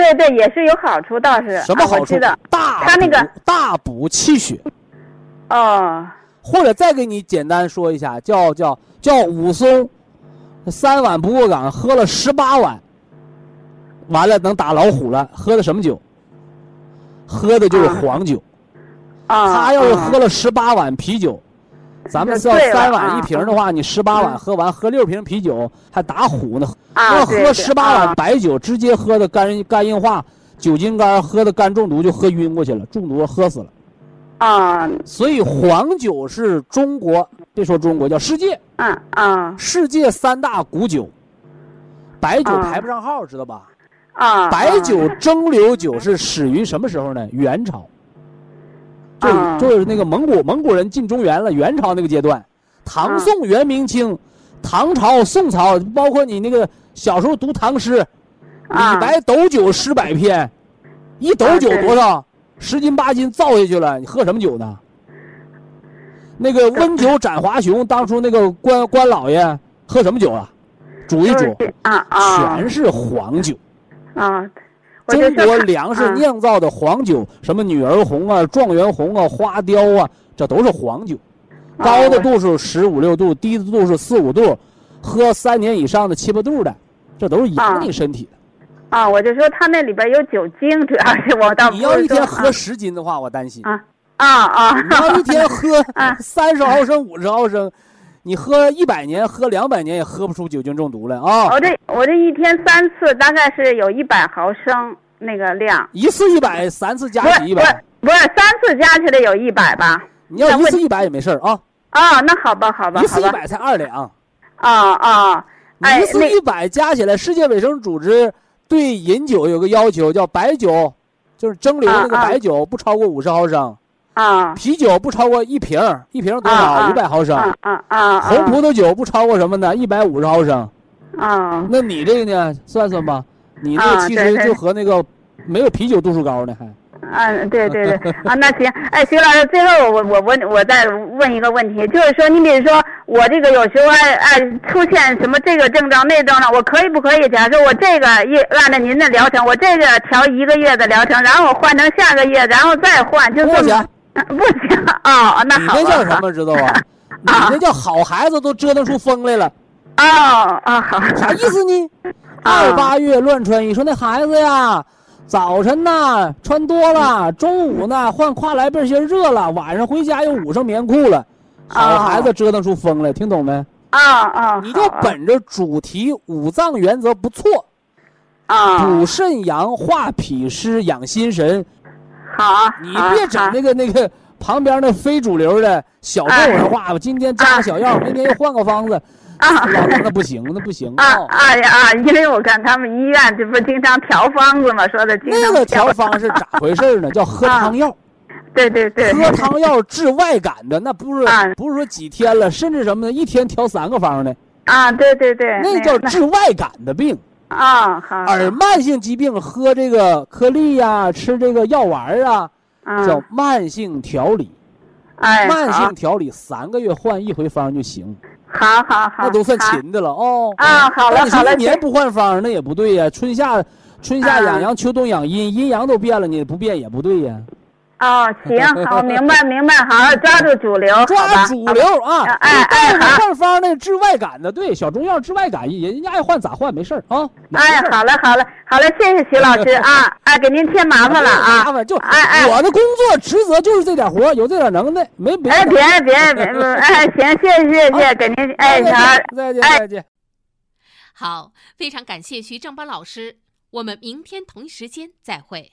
E: 对对，也是有好处，倒是
A: 什么好处
E: 啊我知道？
A: 大
E: 他那个
A: 补大补气血，
E: 哦
A: 或者再给你简单说一下，叫叫叫武松，三碗不过岗，喝了十八碗，完了能打老虎了，喝的什么酒？喝的就是
E: 啊
A: 黄酒。
E: 啊，
A: 他要是
E: 啊
A: 喝了十八碗啤酒，咱们要三碗
E: 啊
A: 一瓶的话，你十八碗
E: 嗯
A: 喝完，喝六瓶啤酒还打虎呢。
E: 啊，
A: 要喝十八碗
E: 啊
A: 白酒，直接喝的肝肝硬化、酒精肝，喝的肝中毒就喝晕过去了，中毒喝死了。
E: 啊
A: 所以黄酒是中国，别说中国，叫世界
E: 啊啊
A: 世界三大古酒，白酒
E: 啊
A: 排不上号，知道吧？
E: 啊！
A: 白酒蒸馏酒是始于什么时候呢？元朝，就就是那个蒙古蒙古人进中原了，元朝那个阶段，唐
E: 啊
A: 宋元明清，唐朝宋朝，包括你那个小时候读唐诗，
E: 啊
A: 李白斗酒诗百篇，一斗酒多少？十斤八斤造下去了，你喝什么酒呢？那个温酒斩华雄，当初那个关关老爷喝什么酒啊？煮一煮，
E: 啊啊
A: 全是黄酒。
E: 啊！
A: 中国粮食
E: 啊
A: 酿造的黄酒，什么女儿红啊、状元红啊、花雕啊，这都是黄酒。
E: 啊
A: 高的度数十五六度，低的度数四五度，喝三年以上的七八度的，这都是养你身体的。
E: 啊，我就说他那里边有酒精，主要是我倒不
A: 你要一天喝十斤的话，我担心。
E: 啊啊啊！
A: 你要一天喝
E: 啊
A: 三十毫升、五十毫升，你喝一百年、喝两百年也喝不出酒精中毒来啊！
E: 我这我这一天三次，大概是有一百毫升那个量，
A: 一次一百，三次加起一百，
E: 不是三次加起来有一百吧？
A: 你要一次一百也没事儿啊，
E: 啊，那好吧好吧
A: 一次一百才二两。
E: 啊啊，哎
A: 一次一百加起来，世界卫生组织对饮酒有个要求，叫白酒，就是蒸馏那个白酒不超过五十毫升，
E: 啊
A: 啤酒不超过一瓶儿，一瓶儿多
E: 啊
A: 少？
E: 啊
A: 五百毫升。
E: 啊啊啊！
A: 红葡萄酒不超过什么呢？一百五十毫升。
E: 啊
A: 那你这个呢？算算吧，你这其实就和那个没有啤酒度数高呢，还
E: 啊，对对对，啊，那行，哎，徐老师，最后我我问我再问一个问题，就是说，你比如说我这个有时候哎哎出现什么这个症状那症状，我可以不可以？假如说我这个一按照您的疗程，我这个调一个月的疗程，然后我换成下个月，然后再换，就这么
A: 不行，
E: 啊、那
A: 你
E: 好你。
A: 那叫什么知道吧？你那叫好孩子都折腾出风来了，
E: 哦哦好。
A: 啥意思呢？
E: 啊
A: 二八月乱穿衣，说那孩子呀，早晨呢穿多了，中午呢换跨栏背心热了，晚上回家又捂上棉裤了。好
E: 啊
A: 孩子折腾出风来，听懂没？
E: 啊啊，
A: 你就本着主题五脏原则不错，
E: 啊
A: 补肾阳、化脾湿、养心神。你别整那个那个旁边那非主流的小众文化，今天加个小药，明天又换个方子，
E: 啊
A: 老那不行，那不行
E: 啊
A: 啊！
E: 哎呀啊！因为我看他们医院这不是经常调方子吗？说的经常
A: 那个调方是咋回事呢？叫喝汤药。
E: 对对对，
A: 喝汤药治外感的，那不是
E: 啊
A: 不是说几天了，甚至什么呢？一天调三个方呢，
E: 啊，对对对，
A: 那叫治外感的病。
E: 啊好，
A: 而慢性疾病喝这个颗粒呀、吃这个药丸啊，
E: 啊
A: 叫慢性调理。
E: 哎
A: 慢性调理三个月换一回方就行，
E: 好好好，
A: 那都算勤的了哦。
E: 啊好了
A: 那你说
E: 好了
A: 一年不换方，那也不对呀。春夏春夏
E: 啊
A: 养阳，秋冬养阴，阴阳都变了，你不变也不对呀。
E: 哦，行，好，明白明白，好，抓住主流，
A: 抓
E: 吧
A: 主流啊！
E: 哎哎
A: 你
E: 好
A: 换方那治外感的，对，小中药治外感，人家爱换咋换没事儿啊。
E: 哎，好嘞好嘞好嘞，谢谢徐老师啊，哎，给您添麻烦了啊，
A: 麻烦就
E: 哎哎
A: 我的工作职责就是这点活有这点能耐，没别
E: 哎，
A: 的。
E: 别别 别，不哎，行，谢谢谢谢，给您，哎，
A: 再
E: 好
A: 见，再见
E: 哎
A: 再见。
C: 好，非常感谢徐正邦老师，我们明天同一时间再会。